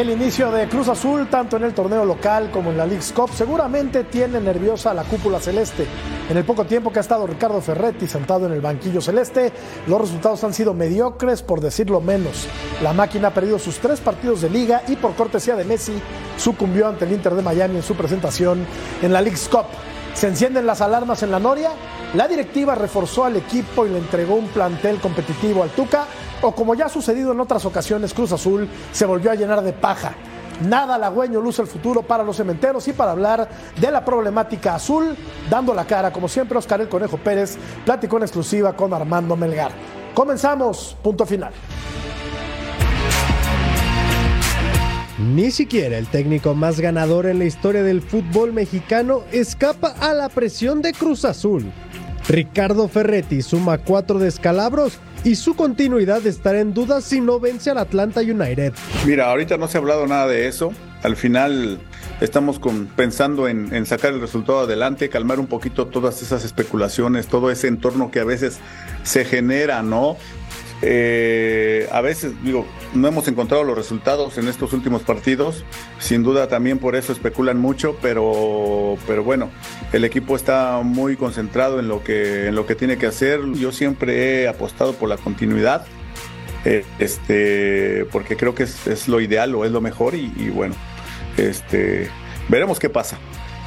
El inicio de Cruz Azul, tanto en el torneo local como en la League's Cup, seguramente tiene nerviosa a la cúpula celeste. En el poco tiempo que ha estado Ricardo Ferretti sentado en el banquillo celeste, los resultados han sido mediocres, por decirlo menos. La máquina ha perdido sus tres partidos de liga y por cortesía de Messi sucumbió ante el Inter de Miami en su presentación en la League's Cup. ¿Se encienden las alarmas en la Noria? La directiva reforzó al equipo y le entregó un plantel competitivo al Tuca o como ya ha sucedido en otras ocasiones, Cruz Azul se volvió a llenar de paja. Nada halagüeño luce el futuro para los cementeros y para hablar de la problemática azul, dando la cara, como siempre, Oscar el Conejo Pérez platicó en exclusiva con Armando Melgar. Comenzamos, punto final. Ni siquiera el técnico más ganador en la historia del fútbol mexicano escapa a la presión de Cruz Azul. Ricardo Ferretti suma cuatro descalabros y su continuidad estará en duda si no vence al Atlanta United. Mira, ahorita no se ha hablado nada de eso. Al final estamos pensando en, sacar el resultado adelante, calmar un poquito todas esas especulaciones, todo ese entorno que a veces se genera, ¿no? Eh, a veces, digo, no hemos encontrado los resultados en estos últimos partidos. Sin duda también por eso especulan mucho, pero, pero bueno, el equipo está muy concentrado en lo, que, en lo que tiene que hacer. Yo siempre he apostado por la continuidad, eh, este, porque creo que es, lo ideal o es lo mejor y, y bueno, este, veremos qué pasa.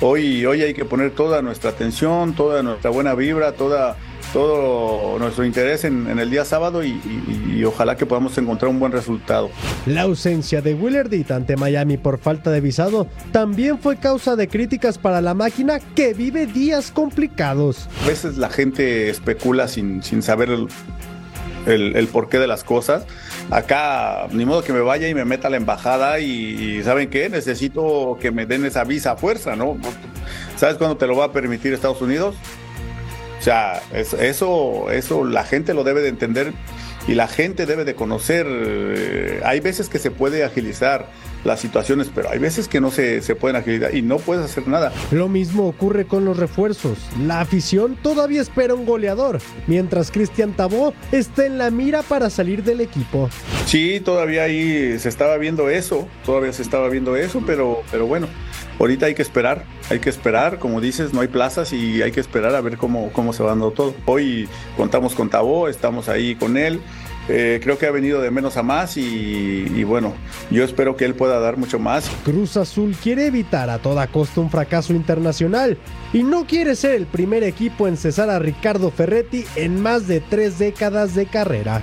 Hoy, hoy hay que poner toda nuestra atención, toda nuestra buena vibra, toda todo nuestro interés en, el día sábado y, ojalá que podamos encontrar un buen resultado. La ausencia de Willardit ante Miami por falta de visado también fue causa de críticas para la máquina que vive días complicados. A veces la gente especula sin, sin saber el, porqué de las cosas. Acá, ni modo que me vaya y me meta a la embajada y, ¿saben qué? Necesito que me den esa visa a fuerza, ¿no? ¿Sabes cuándo te lo va a permitir Estados Unidos? O sea, eso, eso la gente lo debe de entender y la gente debe de conocer. Eh, hay veces que se puede agilizar las situaciones, pero hay veces que no se, se, pueden agilizar y no puedes hacer nada. Lo mismo ocurre con los refuerzos. La afición todavía espera un goleador, mientras Cristian Tabó está en la mira para salir del equipo. Sí, todavía ahí se estaba viendo eso, todavía se estaba viendo eso, pero, pero bueno, ahorita hay que esperar, hay que esperar, como dices, no hay plazas y hay que esperar a ver cómo, cómo se va dando todo. Hoy contamos con Tabó, estamos ahí con él. Eh, creo que ha venido de menos a más y, y, bueno, yo espero que él pueda dar mucho más. Cruz Azul quiere evitar a toda costa un fracaso internacional y no quiere ser el primer equipo en cesar a Ricardo Ferretti en más de tres décadas de carrera.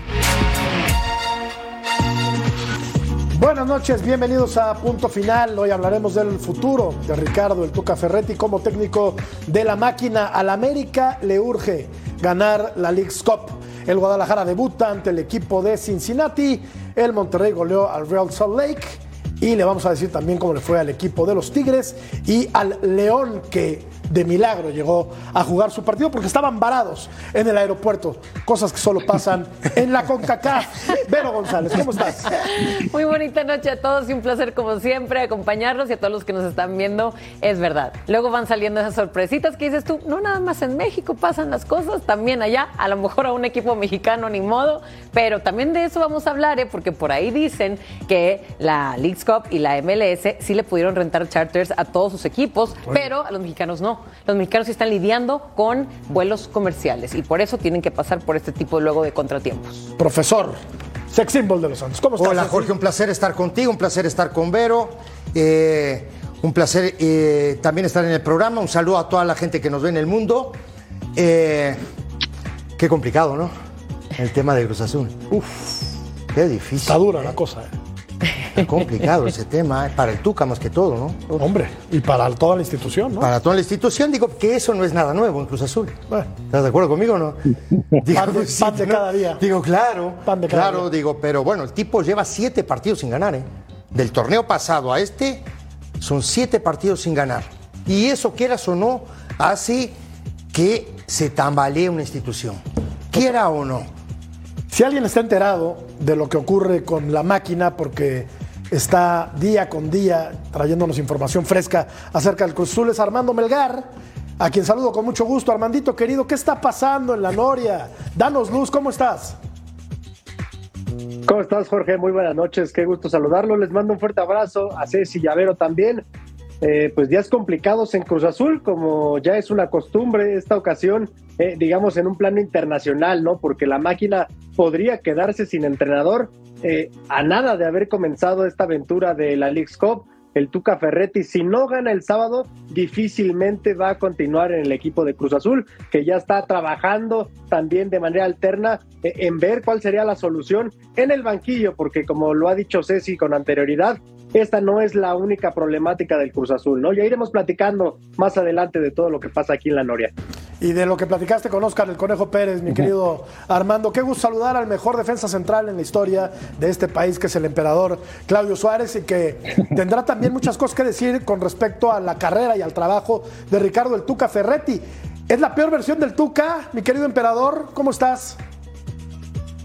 Buenas noches, bienvenidos a Punto Final. Hoy hablaremos del futuro de Ricardo El Tuca Ferretti como técnico de la máquina. Al América le urge ganar la League's Cup. El Guadalajara debuta ante el equipo de Cincinnati. El Monterrey goleó al Real Salt Lake. Y le vamos a decir también cómo le fue al equipo de los Tigres y al León que de milagro llegó a jugar su partido porque estaban varados en el aeropuerto, cosas que solo pasan en la CONCACAF. Vero González, ¿cómo estás? Muy bonita noche a todos y un placer como siempre acompañarlos y a todos los que nos están viendo. Es verdad. Luego van saliendo esas sorpresitas que dices tú, no nada más en México pasan las cosas, también allá, a lo mejor a un equipo mexicano ni modo, pero también de eso vamos a hablar, ¿eh? porque por ahí dicen que la Leagues Cup y la MLS sí le pudieron rentar charters a todos sus equipos, pero a los mexicanos no. Los mexicanos están lidiando con vuelos comerciales y por eso tienen que pasar por este tipo luego de contratiempos. Profesor, sex symbol de los Santos, ¿cómo estás? Hola Jorge, un placer estar contigo, un placer estar con Vero. Eh, un placer eh, también estar en el programa. Un saludo a toda la gente que nos ve en el mundo. Eh, qué complicado, ¿no? El tema de Cruz Azul. Uf, qué difícil. Está dura la cosa, ¿eh? Complicado ese tema, ¿eh? para el Tuca más que todo, ¿no? Hombre, y para toda la institución, ¿no? Para toda la institución, digo que eso no es nada nuevo en Cruz Azul. ¿Estás de acuerdo conmigo o no? Digo, pan, de, cada día. Digo, claro, pan de cada claro, digo, pero bueno, el tipo lleva siete partidos sin ganar, ¿eh? Del torneo pasado a este, son siete partidos sin ganar. Y eso, quieras o no, hace que se tambalee una institución. Quiera o no. Si alguien está enterado de lo que ocurre con la máquina, porque está día con día trayéndonos información fresca acerca del Cruz Azul, es Armando Melgar, a quien saludo con mucho gusto. Armandito querido, ¿qué está pasando en la Noria? Danos luz, ¿cómo estás? ¿Cómo estás, Jorge? Muy buenas noches, qué gusto saludarlo. Les mando un fuerte abrazo a Ceci Llavero también. Eh, pues días complicados en Cruz Azul, como ya es una costumbre esta ocasión, eh, digamos en un plano internacional, ¿no? Porque la máquina podría quedarse sin entrenador eh, a nada de haber comenzado esta aventura de la League's Cup el Tuca Ferretti, si no gana el sábado, difícilmente va a continuar en el equipo de Cruz Azul, que ya está trabajando también de manera alterna eh, en ver cuál sería la solución en el banquillo, porque como lo ha dicho Ceci con anterioridad, esta no es la única problemática del Cruz Azul, ¿no? Ya iremos platicando más adelante de todo lo que pasa aquí en la Noria y de lo que platicaste con Oscar el Conejo Pérez, mi querido Armando. Qué gusto saludar al mejor defensa central en la historia de este país, que es el emperador Claudio Suárez, y que tendrá también muchas cosas que decir con respecto a la carrera y al trabajo de Ricardo el Tuca Ferretti. ¿Es la peor versión del Tuca, mi querido emperador? ¿Cómo estás?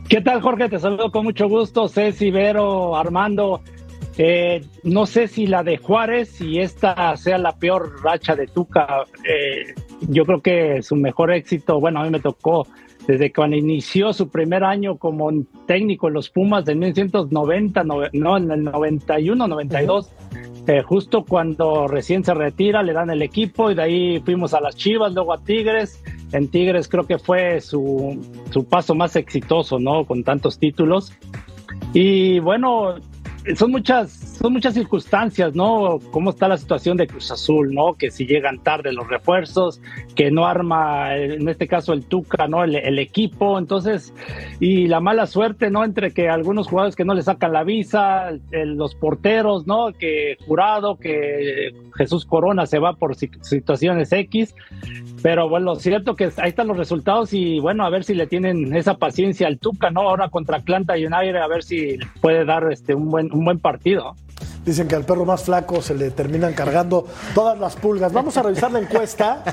¿Qué tal, Jorge? Te saludo con mucho gusto. Ceci, Vero, Armando. Eh, no sé si la de Juárez y esta sea la peor racha de Tuca. Eh, yo creo que su mejor éxito, bueno, a mí me tocó desde cuando inició su primer año como técnico en los Pumas de 1990, no, en el 91, 92, eh, justo cuando recién se retira, le dan el equipo y de ahí fuimos a las Chivas, luego a Tigres. En Tigres creo que fue su, su paso más exitoso, ¿no? Con tantos títulos. Y bueno, son muchas, son muchas circunstancias, ¿no? Cómo está la situación de Cruz Azul, ¿no? Que si llegan tarde los refuerzos, que no arma, en este caso el Tuca, ¿no? El, equipo, entonces, y la mala suerte, ¿no? Entre que algunos jugadores que no le sacan la visa, los porteros, ¿no? Que jurado, que Jesús Corona se va por situaciones X, pero bueno, cierto que ahí están los resultados y bueno, a ver si le tienen esa paciencia al Tuca, ¿no? Ahora contra Atlanta United, a ver si puede dar este un buen un buen partido. Dicen que al perro más flaco se le terminan cargando todas las pulgas. Vamos a revisar la encuesta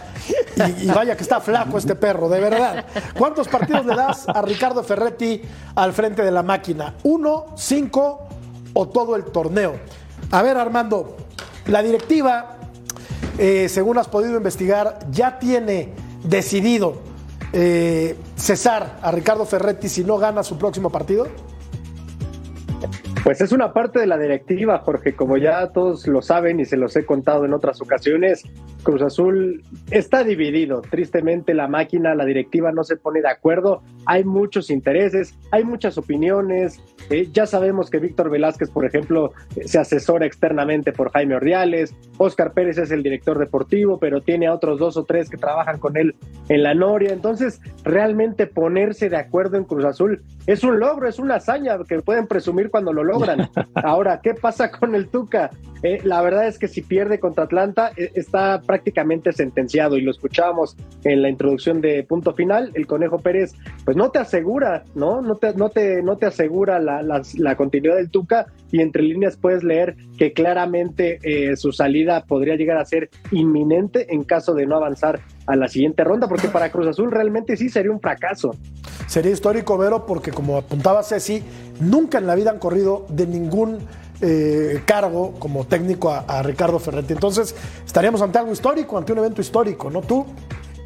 y, vaya que está flaco este perro, de verdad. ¿Cuántos partidos le das a Ricardo Ferretti al frente de la máquina? ¿Uno, cinco o todo el torneo? A ver, Armando, la directiva, eh, según has podido investigar, ya tiene decidido eh, cesar a Ricardo Ferretti si no gana su próximo partido. Pues es una parte de la directiva, Jorge, como ya todos lo saben y se los he contado en otras ocasiones, Cruz Azul está dividido. Tristemente la máquina, la directiva no se pone de acuerdo. Hay muchos intereses, hay muchas opiniones. Eh, ya sabemos que Víctor Velázquez, por ejemplo, se asesora externamente por Jaime Ordiales. Oscar Pérez es el director deportivo, pero tiene a otros dos o tres que trabajan con él en la Noria. Entonces, realmente ponerse de acuerdo en Cruz Azul es un logro, es una hazaña que pueden presumir cuando lo logran. Ahora, ¿qué pasa con el Tuca? Eh, la verdad es que si pierde contra Atlanta, eh, está prácticamente sentenciado y lo escuchábamos en la introducción de punto final. El Conejo Pérez, pues no te asegura, ¿no? No te, no te, no te asegura la, continuidad del Tuca y entre líneas puedes leer que claramente eh, su salida podría llegar a ser inminente en caso de no avanzar a la siguiente ronda, porque para Cruz Azul realmente sí sería un fracaso. Sería histórico, Vero, porque como apuntaba Ceci, nunca en la vida han corrido de ningún eh, cargo como técnico a, Ricardo Ferretti. Entonces, estaríamos ante algo histórico, ante un evento histórico, ¿no? ¿Tú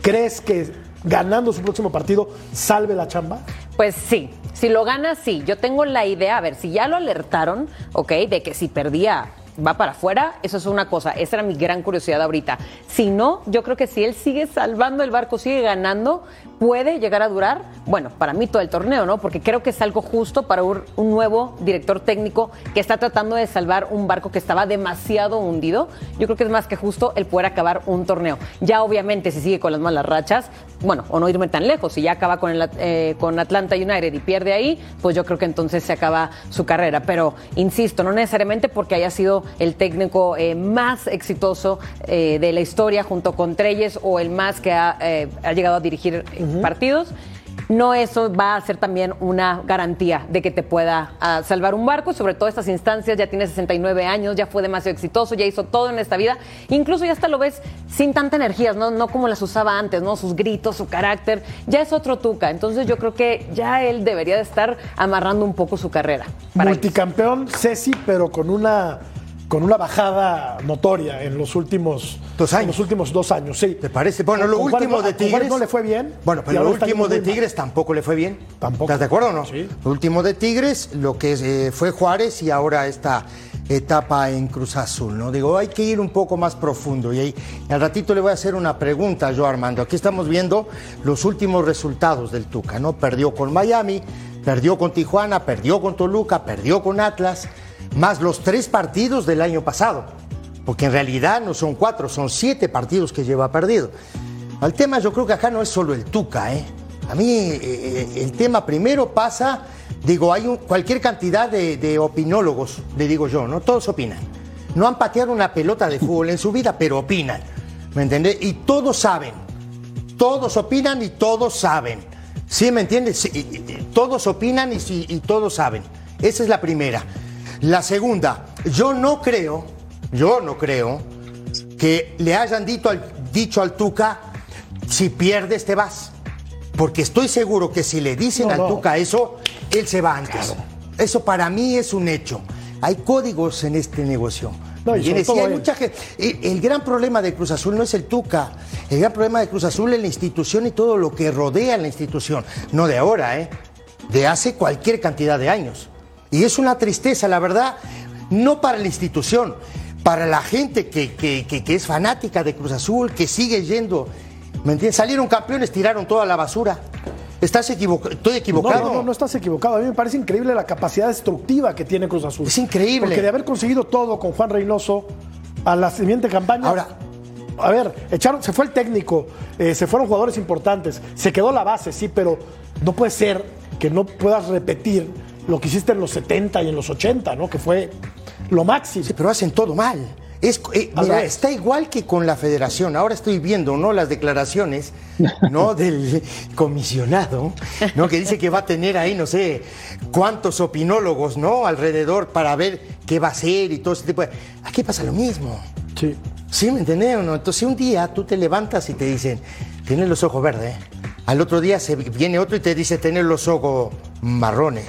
crees que ganando su próximo partido salve la chamba? Pues sí, si lo gana, sí. Yo tengo la idea, a ver, si ya lo alertaron, ¿ok? De que si perdía va para afuera, eso es una cosa. Esa era mi gran curiosidad ahorita. Si no, yo creo que si él sigue salvando el barco, sigue ganando, puede llegar a durar, bueno, para mí todo el torneo, ¿no? Porque creo que es algo justo para un, nuevo director técnico que está tratando de salvar un barco que estaba demasiado hundido. Yo creo que es más que justo el poder acabar un torneo. Ya obviamente si sigue con las malas rachas, bueno, o no irme tan lejos, si ya acaba con, el, eh, con Atlanta United y pierde ahí, pues yo creo que entonces se acaba su carrera. Pero, insisto, no necesariamente porque haya sido el técnico eh, más exitoso eh, de la historia junto con Treyes o el más que ha, ha llegado a dirigir partidos no eso va a ser también una garantía de que te pueda ah, salvar un barco, sobre todo estas instancias, ya tiene 69 años, ya fue demasiado exitoso, ya hizo todo en esta vida, incluso ya hasta lo ves sin tanta energía, ¿no? no como las usaba antes, ¿no? Sus gritos, su carácter, ya es otro Tuca, entonces yo creo que ya él debería de estar amarrando un poco su carrera. Multicampeón, Ceci, pero con una con una bajada notoria en los últimos dos años. En los últimos dos años, sí. ¿Te parece? Bueno, lo último de Tigres. no le fue bien. Bueno, pero lo último de Tigres tampoco le fue bien. Tampoco. ¿Estás de acuerdo o no? Sí. Lo último de Tigres, lo que eh, fue Juárez y ahora esta etapa en Cruz Azul, ¿no? Digo, hay que ir un poco más profundo y ahí al ratito le voy a hacer una pregunta yo, Armando. Aquí estamos viendo los últimos resultados del Tuca, ¿no? Perdió con Miami, perdió con Tijuana, perdió con Toluca, perdió con Atlas más los tres partidos del año pasado, porque en realidad no son cuatro, son siete partidos que lleva perdido. Al tema yo creo que acá no es solo el Tuca, ¿eh? A mí eh, eh, el tema primero pasa, digo, hay cualquier cantidad de, opinólogos, le digo yo, ¿no? Todos opinan. No han pateado una pelota de fútbol en su vida, pero opinan, ¿me entiendes? Y todos saben, todos opinan y todos saben. ¿Sí me entiendes? todos opinan y, y todos saben. Esa es la primera. La segunda, yo no creo, yo no creo que le hayan dicho al, dicho al Tuca, si pierdes te vas. Porque estoy seguro que si le dicen al Tuca eso, él se va antes. Eso para mí es un hecho. Hay códigos en este negocio. y hay mucha gente. El, gran problema de Cruz Azul no es el Tuca. El gran problema de Cruz Azul es la institución y todo lo que rodea la institución. No de ahora, ¿eh? De hace cualquier cantidad de años. Y es una tristeza, la verdad, no para la institución, para la gente que, que, es fanática de Cruz Azul, que sigue yendo. ¿Me entiendes? Salieron campeones, tiraron toda la basura. ¿Estás equivocado? ¿Estoy equivocado? No, no, no, estás equivocado. A mí me parece increíble la capacidad destructiva que tiene Cruz Azul. Es increíble. Porque de haber conseguido todo con Juan Reynoso a la siguiente campaña. Ahora. A ver, echaron, se fue el técnico, eh, se fueron jugadores importantes, se quedó la base, sí, pero no puede ser que no puedas repetir lo que hiciste en los 70 y en los 80, ¿no? Que fue lo máximo. Sí, pero hacen todo mal. Es, eh, mira, está igual que con la federación. Ahora estoy viendo, ¿no? Las declaraciones, ¿no? Del comisionado, ¿no? Que dice que va a tener ahí, no sé, cuántos opinólogos, ¿no? Alrededor para ver qué va a hacer y todo ese tipo de... Aquí pasa lo mismo. Sí. Sí, ¿me entendés o no? Entonces un día tú te levantas y te dicen, tienes los ojos verdes, ¿eh? Al otro día se viene otro y te dice tener los ojos marrones.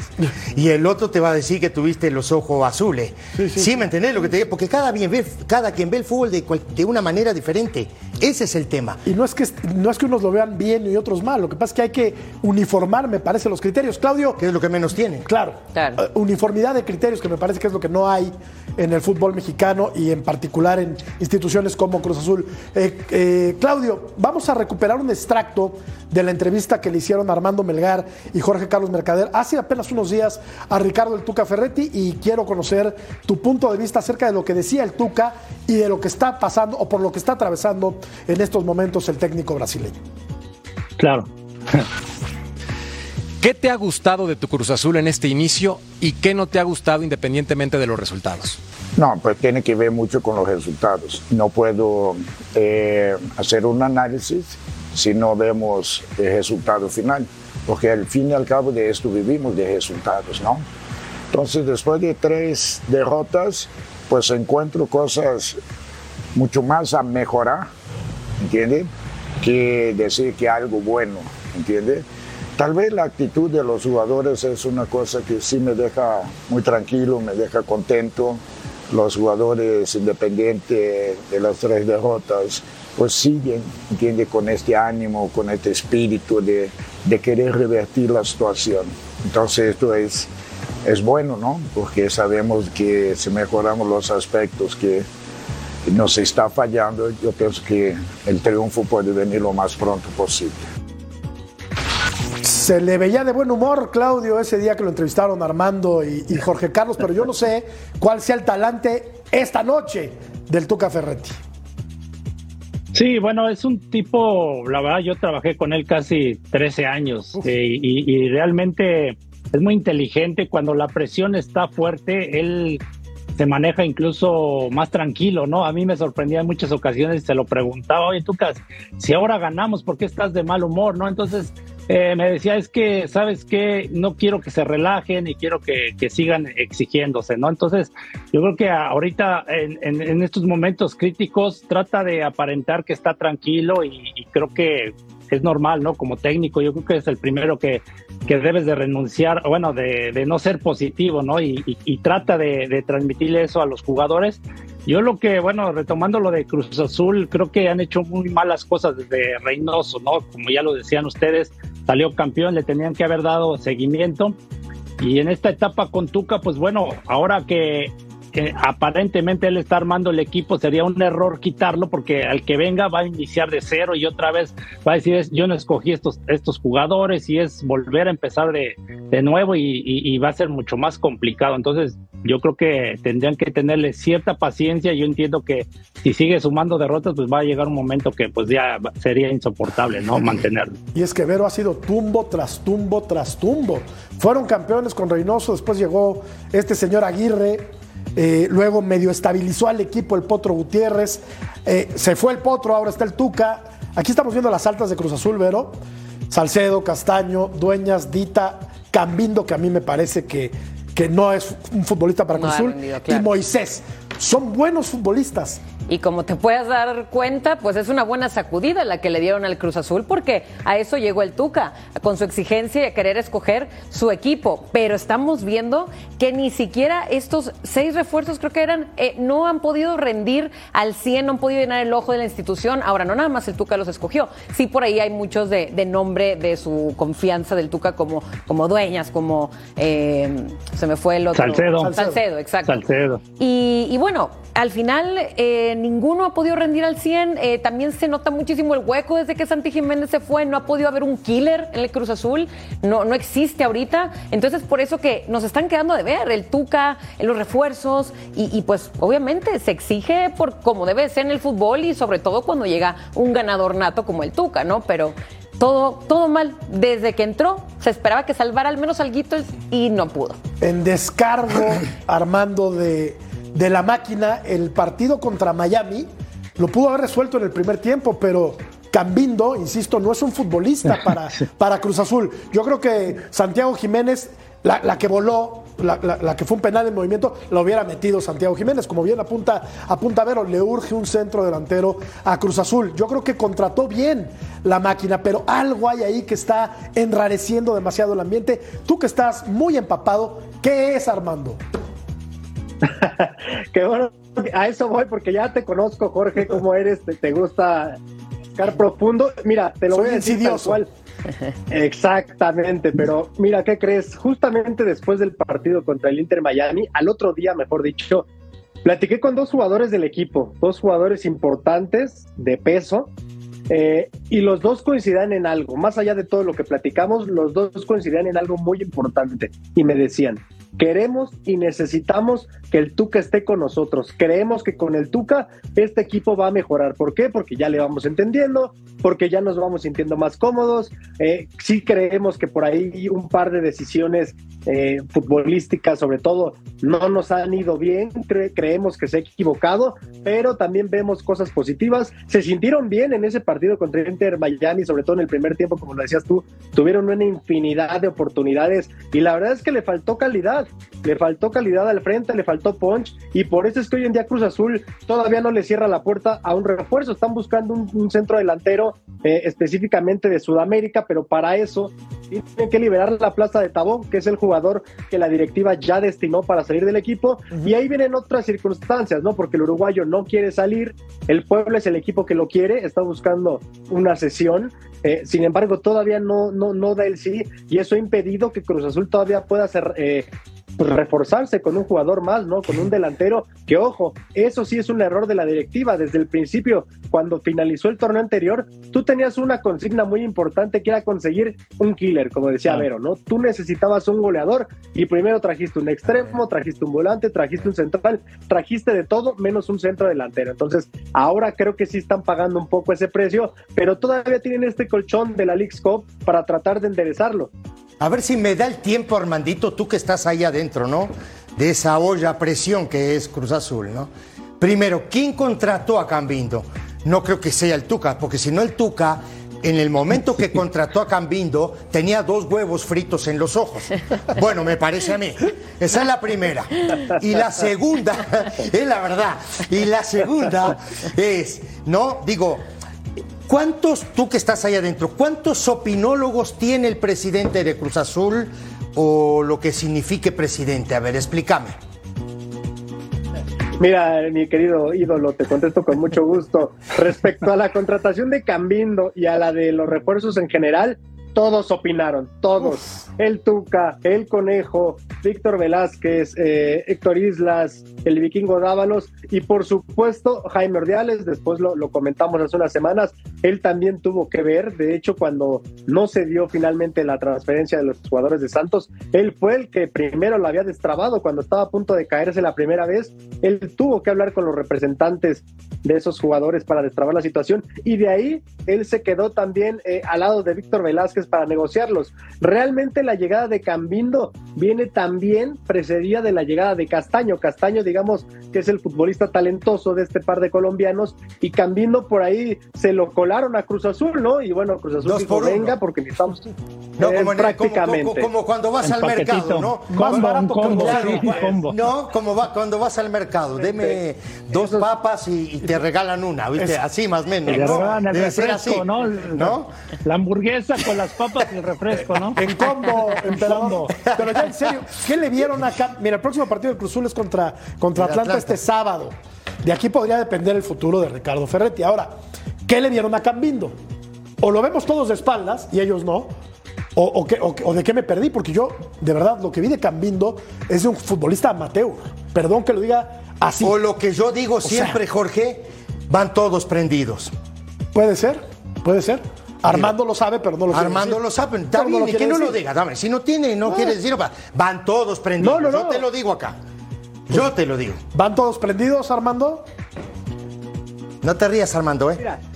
Y el otro te va a decir que tuviste los ojos azules. Sí, ¿me entendés lo que te digo? Porque cada, ve, cada quien ve el fútbol de, de, una manera diferente. Ese es el tema. Y no es, que, no es que unos lo vean bien y otros mal. Lo que pasa es que hay que uniformar, me parece, los criterios. Claudio. Que es lo que menos tiene. Claro. claro. Eh, uniformidad de criterios, que me parece que es lo que no hay en el fútbol mexicano y en particular en instituciones como Cruz Azul. Eh, eh, Claudio, vamos a recuperar un extracto de la entrevista que le hicieron Armando Melgar y Jorge Carlos Mercader hace apenas unos días a Ricardo el Tuca Ferretti y quiero conocer tu punto de vista acerca de lo que decía el Tuca y de lo que está pasando o por lo que está atravesando en estos momentos el técnico brasileño. Claro. ¿Qué te ha gustado de tu Cruz Azul en este inicio y qué no te ha gustado independientemente de los resultados? No, pues tiene que ver mucho con los resultados. No puedo eh, hacer un análisis si no vemos el resultado final, porque al fin y al cabo de esto vivimos de resultados, ¿no? Entonces, después de tres derrotas, pues encuentro cosas mucho más a mejorar, ¿entiende? Que decir que algo bueno, ¿entiende? Tal vez la actitud de los jugadores es una cosa que sí me deja muy tranquilo, me deja contento. Los jugadores independientes de las tres derrotas pues siguen, entiende, con este ánimo, con este espíritu de, de querer revertir la situación. Entonces esto es, es bueno, ¿no? Porque sabemos que si mejoramos los aspectos que nos está fallando, yo pienso que el triunfo puede venir lo más pronto posible. Se le veía de buen humor, Claudio, ese día que lo entrevistaron Armando y, y Jorge Carlos, pero yo no sé cuál sea el talante esta noche del Tuca Ferretti. Sí, bueno, es un tipo, la verdad, yo trabajé con él casi 13 años eh, y, realmente es muy inteligente. Cuando la presión está fuerte, él se maneja incluso más tranquilo, ¿no? A mí me sorprendía en muchas ocasiones y se lo preguntaba, oye, Tucas, si ahora ganamos, ¿por qué estás de mal humor, no? Entonces, eh, me decía, es que, ¿sabes qué? No quiero que se relajen y quiero que, sigan exigiéndose, ¿no? Entonces, yo creo que ahorita, en, estos momentos críticos, trata de aparentar que está tranquilo y, creo que es normal, ¿no? Como técnico, yo creo que es el primero que, que debes de renunciar, bueno, de, de no ser positivo, ¿no? Y, y, trata de, de, transmitirle eso a los jugadores. Yo lo que, bueno, retomando lo de Cruz Azul, creo que han hecho muy malas cosas desde Reynoso, ¿no? Como ya lo decían ustedes, salió campeón, le tenían que haber dado seguimiento. Y en esta etapa con Tuca, pues bueno, ahora que aparentemente él está armando el equipo, sería un error quitarlo porque al que venga va a iniciar de cero y otra vez va a decir, yo no escogí estos, estos jugadores y es volver a empezar de, de nuevo y, va a ser mucho más complicado. Entonces yo creo que tendrían que tenerle cierta paciencia. Yo entiendo que si sigue sumando derrotas, pues va a llegar un momento que pues ya sería insoportable, ¿no? Mantenerlo. Y es que Vero ha sido tumbo tras tumbo tras tumbo. Fueron campeones con Reynoso, después llegó este señor Aguirre, eh, luego medio estabilizó al equipo el Potro Gutiérrez. Eh, se fue el Potro, ahora está el Tuca. Aquí estamos viendo las altas de Cruz Azul, Vero. Salcedo, Castaño, Dueñas, Dita, Cambindo, que a mí me parece que, que no es un futbolista para Cruz Azul, y Moisés. Son buenos futbolistas. Y como te puedes dar cuenta, pues es una buena sacudida la que le dieron al Cruz Azul, porque a eso llegó el Tuca, con su exigencia de querer escoger su equipo. Pero estamos viendo que ni siquiera estos seis refuerzos, creo que eran, eh, no han podido rendir al 100, no han podido llenar el ojo de la institución. Ahora, no nada más el Tuca los escogió. Sí, por ahí hay muchos de, nombre de su confianza del Tuca, como, como dueñas, como eh, se me fue el otro. Salcedo. Salcedo, exacto. Salcedo. Y, y bueno, al final eh, ninguno ha podido rendir al 100. Eh, también se nota muchísimo el hueco desde que Santi Jiménez se fue. No ha podido haber un killer en el Cruz Azul. No, no existe ahorita. Entonces, por eso que nos están quedando de ver el Tuca, los refuerzos. Y, pues, obviamente, se exige por como debe ser en el fútbol y sobre todo cuando llega un ganador nato como el Tuca, ¿no? Pero todo, todo mal. Desde que entró, se esperaba que salvara al menos algo y no pudo. En descargo, Armando, de de la máquina, el partido contra Miami lo pudo haber resuelto en el primer tiempo, pero Cambindo, insisto, no es un futbolista para, para Cruz Azul. Yo creo que Santiago Jiménez, la, que voló, la, que fue un penal en movimiento, la hubiera metido Santiago Jiménez. Como bien apunta, apunta Vero, le urge un centro delantero a Cruz Azul. Yo creo que contrató bien la máquina, pero algo hay ahí que está enrareciendo demasiado el ambiente. Tú que estás muy empapado, ¿qué es Armando? que bueno, a eso voy porque ya te conozco, Jorge, cómo eres, te, gusta buscar profundo. Mira, te lo voy a decir tal Exactamente, pero mira, ¿qué crees? Justamente después del partido contra el Inter Miami, al otro día, mejor dicho, platiqué con dos jugadores del equipo, dos jugadores importantes de peso, eh, y los dos coincidían en algo, más allá de todo lo que platicamos, los dos coincidían en algo muy importante y me decían, Queremos y necesitamos que el Tuca esté con nosotros. Creemos que con el Tuca este equipo va a mejorar. ¿Por qué? Porque ya le vamos entendiendo, porque ya nos vamos sintiendo más cómodos. Eh, sí creemos que por ahí un par de decisiones eh, futbolísticas, sobre todo, no nos han ido bien. creemos que se ha equivocado, pero también vemos cosas positivas. Se sintieron bien en ese partido contra Inter Miami, sobre todo en el primer tiempo, como lo decías tú. Tuvieron una infinidad de oportunidades y la verdad es que le faltó calidad le faltó calidad al frente, le faltó punch y por eso es que hoy en día Cruz Azul todavía no le cierra la puerta a un refuerzo. Están buscando un, centro delantero eh, específicamente de Sudamérica, pero para eso tienen que liberar la plaza de Tabón, que es el jugador que la directiva ya destinó para salir del equipo. Y ahí vienen otras circunstancias, ¿no? Porque el uruguayo no quiere salir, el pueblo es el equipo que lo quiere, está buscando una sesión. Eh, sin embargo, todavía no, no, no da el sí y eso ha impedido que Cruz Azul todavía pueda hacer, eh, reforzarse con un jugador más, ¿no? Con un delantero que, ojo, eso sí es un error de la directiva. Desde el principio, cuando finalizó el torneo anterior, tú tenías una consigna muy importante que era conseguir un killer, como decía ah. Vero, ¿no? Tú necesitabas un goleador y primero trajiste un extremo, trajiste un volante, trajiste un central, trajiste de todo menos un centro delantero. Entonces, ahora creo que sí están pagando un poco ese precio, pero todavía tienen este colchón de la League's Cup para tratar de enderezarlo. A ver si me da el tiempo, Armandito, tú que estás ahí adentro, ¿no? De esa olla a presión que es Cruz Azul, ¿no? Primero, ¿quién contrató a Cambindo? No creo que sea el Tuca, porque si no el Tuca, en el momento que contrató a Cambindo, tenía dos huevos fritos en los ojos. Bueno, me parece a mí. Esa es la primera. Y la segunda, es la verdad. Y la segunda es, ¿no? Digo, ¿Cuántos, tú que estás ahí adentro, cuántos opinólogos tiene el presidente de Cruz Azul o lo que signifique presidente? A ver, explícame. Mira, mi querido ídolo, te contesto con mucho gusto. Respecto a la contratación de Cambindo y a la de los refuerzos en general, todos opinaron, todos. El Tuca, el Conejo, Víctor Velázquez, eh, Héctor Islas, el Vikingo Dávalos y por supuesto Jaime Ordiales, después lo, lo, comentamos hace unas semanas, él también tuvo que ver, de hecho cuando no se dio finalmente la transferencia de los jugadores de Santos, él fue el que primero lo había destrabado cuando estaba a punto de caerse la primera vez, él tuvo que hablar con los representantes de esos jugadores para destrabar la situación. Y de ahí él se quedó también eh, al lado de Víctor Velázquez para negociarlos. Realmente la llegada de Cambindo viene también precedida de la llegada de Castaño. Castaño, digamos, que es el futbolista talentoso de este par de colombianos, y Cambindo por ahí se lo colaron a Cruz Azul, ¿no? Y bueno, Cruz Azul dijo, venga, porque necesitamos no, como, prácticamente. Como, como, cuando vas al mercado, ¿no? Más barato combo, combo. No, como va, cuando vas al mercado, deme dos papas y, y te regalan una, ¿viste? Es, así más o menos. Te regalan el refresco, así, ¿no? ¿no? La hamburguesa con las papas y el refresco, ¿no? En combo, emperador. Pero ya en serio, ¿qué le vieron acá? Mira, el próximo partido del Cruz Azul es contra, contra Atlanta, Atlanta este sábado. De aquí podría depender el futuro de Ricardo Ferretti. Ahora, ¿qué le vieron a Cambindo? O lo vemos todos de espaldas y ellos no, o, o, que, o, o, de qué me perdí, porque yo, de verdad, lo que vi de Cambindo es de un futbolista amateur. Perdón que lo diga así. O lo que yo digo siempre, sea, Jorge, van todos prendidos. Puede ser, puede ser. Armando lo sabe, pero no lo Armando lo sabe, está bien, no lo que no lo diga. Dame, si no tiene, no, no. quiere decirlo, van todos prendidos. No, no, no. Yo te lo digo acá. Yo te lo digo. ¿Van todos prendidos, Armando? No te rías, Armando, ¿eh? Mira.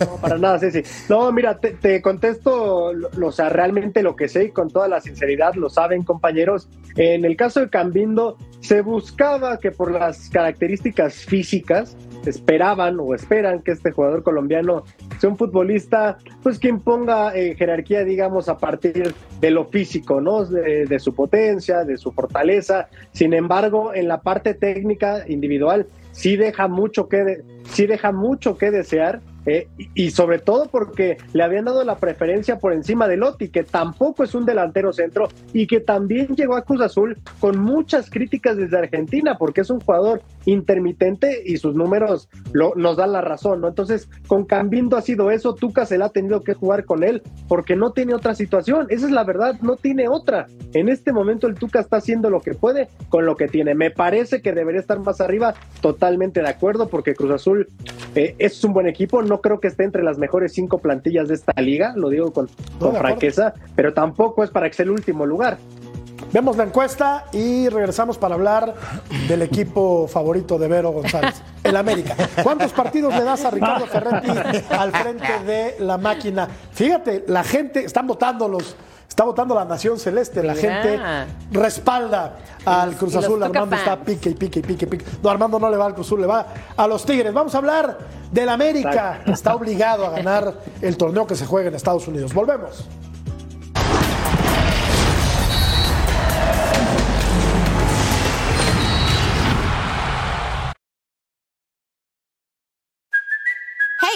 No, para nada, sí, sí. No, mira, te, te contesto, lo, o sea, realmente lo que sé y con toda la sinceridad lo saben, compañeros. En el caso de Cambindo, se buscaba que por las características físicas esperaban o esperan que este jugador colombiano sea un futbolista, pues que imponga eh, jerarquía, digamos, a partir de lo físico, ¿no? De, su potencia, de su fortaleza. Sin embargo, en la parte técnica individual, sí deja mucho que, de, sí deja mucho que desear. Eh, y, y, sobre todo porque le habían dado la preferencia por encima de Lotti, que tampoco es un delantero centro y que también llegó a Cruz Azul con muchas críticas desde Argentina, porque es un jugador intermitente y sus números lo, nos dan la razón, ¿no? Entonces, con Cambindo ha sido eso, Tuca se la ha tenido que jugar con él porque no tiene otra situación, esa es la verdad, no tiene otra. En este momento el Tuca está haciendo lo que puede con lo que tiene. Me parece que debería estar más arriba, totalmente de acuerdo, porque Cruz Azul eh, es un buen equipo, no creo que esté entre las mejores cinco plantillas de esta liga, lo digo con, con franqueza, pero tampoco es para que sea el último lugar. Vemos la encuesta y regresamos para hablar del equipo favorito de Vero González, el América. ¿Cuántos partidos le das a Ricardo Ferretti al frente de la máquina? Fíjate, la gente, están votando los, está votando la Nación Celeste, la Mira. gente respalda al Cruz Azul, Armando está pique y pique y pique y pique. No, Armando no le va al Cruz Azul, le va a los Tigres. Vamos a hablar del América, que está obligado a ganar el torneo que se juega en Estados Unidos. Volvemos.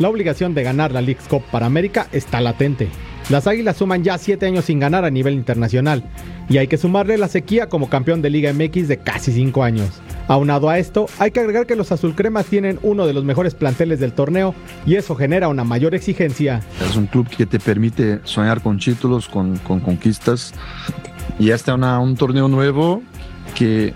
La obligación de ganar la League's Cup para América está latente. Las Águilas suman ya 7 años sin ganar a nivel internacional, y hay que sumarle la sequía como campeón de Liga MX de casi 5 años. Aunado a esto, hay que agregar que los azulcremas tienen uno de los mejores planteles del torneo, y eso genera una mayor exigencia. Es un club que te permite soñar con títulos, con, con conquistas, y es una, un torneo nuevo que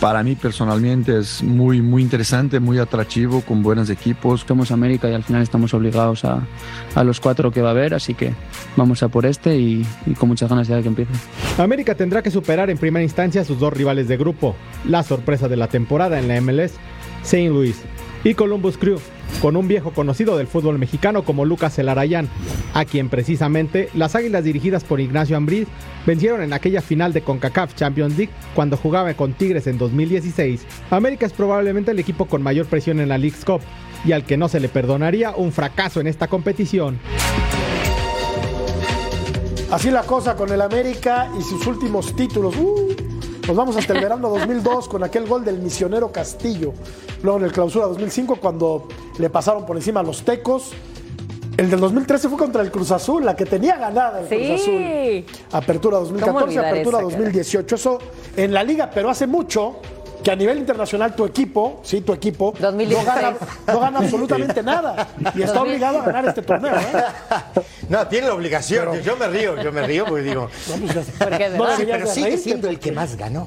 para mí personalmente es muy, muy interesante, muy atractivo, con buenos equipos. Somos América y al final estamos obligados a, a los cuatro que va a haber, así que vamos a por este y, y con muchas ganas ya de que empiece. América tendrá que superar en primera instancia a sus dos rivales de grupo, la sorpresa de la temporada en la MLS, St. Louis y Columbus Crew, con un viejo conocido del fútbol mexicano como Lucas Elarayán, a quien precisamente las Águilas dirigidas por Ignacio Ambriz vencieron en aquella final de CONCACAF Champions League cuando jugaba con Tigres en 2016. América es probablemente el equipo con mayor presión en la League's Cup y al que no se le perdonaría un fracaso en esta competición. Así la cosa con el América y sus últimos títulos. Uh, nos vamos hasta el verano 2002 con aquel gol del misionero Castillo. Luego en el clausura 2005 cuando le pasaron por encima a los tecos. El del 2013 fue contra el Cruz Azul, la que tenía ganada el Sí. Cruz Azul. Apertura ¿Cómo 2014, olvidar apertura esa, caray? 2018. Eso en la liga, pero hace mucho que a nivel internacional tu equipo, sí, tu equipo, no 2016. gana, no gana absolutamente nada. Y está 2000. obligado a ganar este torneo. ¿eh? No, tiene la obligación. Pero- yo me río, yo me río porque digo. Porque No. Sí, pero de sigue reírte, siendo el que más ganó.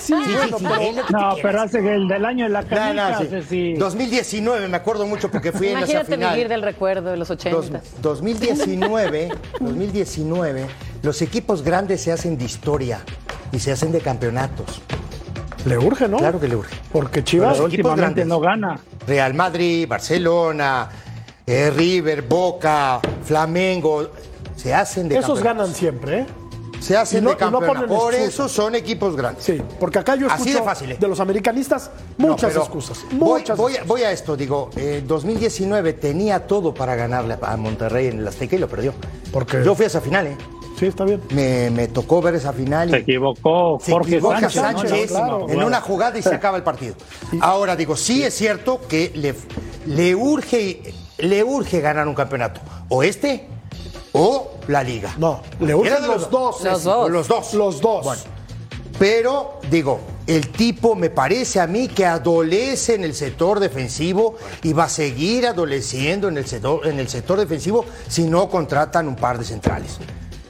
Sí, bueno, sí, pero- No, quieras. pero hace que el del año en la No, canica, no, sí. Ceci. 2019, me acuerdo mucho porque fui en esa Imagínate final. vivir del recuerdo de los 80. Dos- 2019, 2019, los equipos grandes se hacen de historia y se hacen de campeonatos. Le urge, ¿no? Claro que le urge. Porque Chivas. Últimamente no gana. Real Madrid, Barcelona, eh, River, Boca, Flamengo, se hacen de Esos ganan siempre, ¿eh? Se hacen no- de y no. Por eso son equipos grandes. Sí, porque acá yo Así escucho de fácil, ¿eh? de los americanistas muchas excusas. Voy, Muchas voy- excusas. voy a esto, digo, eh, 2019 tenía todo para ganarle a Monterrey en el Azteca y lo perdió. Porque Yo fui a esa final, ¿eh? Sí, está bien. Me, me tocó ver esa final Se y equivocó se Jorge equivoca Sánchez. Sánchez En una jugada y se acaba el partido. Ahora digo, sí es cierto que le, le urge le urge ganar un campeonato, o este o la liga. No, le urgen de los dos. Los dos. o Los dos. Los dos. Bueno, pero digo, el tipo me parece a mí que adolece en el sector defensivo y va a seguir adoleciendo en el sector, en el sector defensivo si no contratan un par de centrales.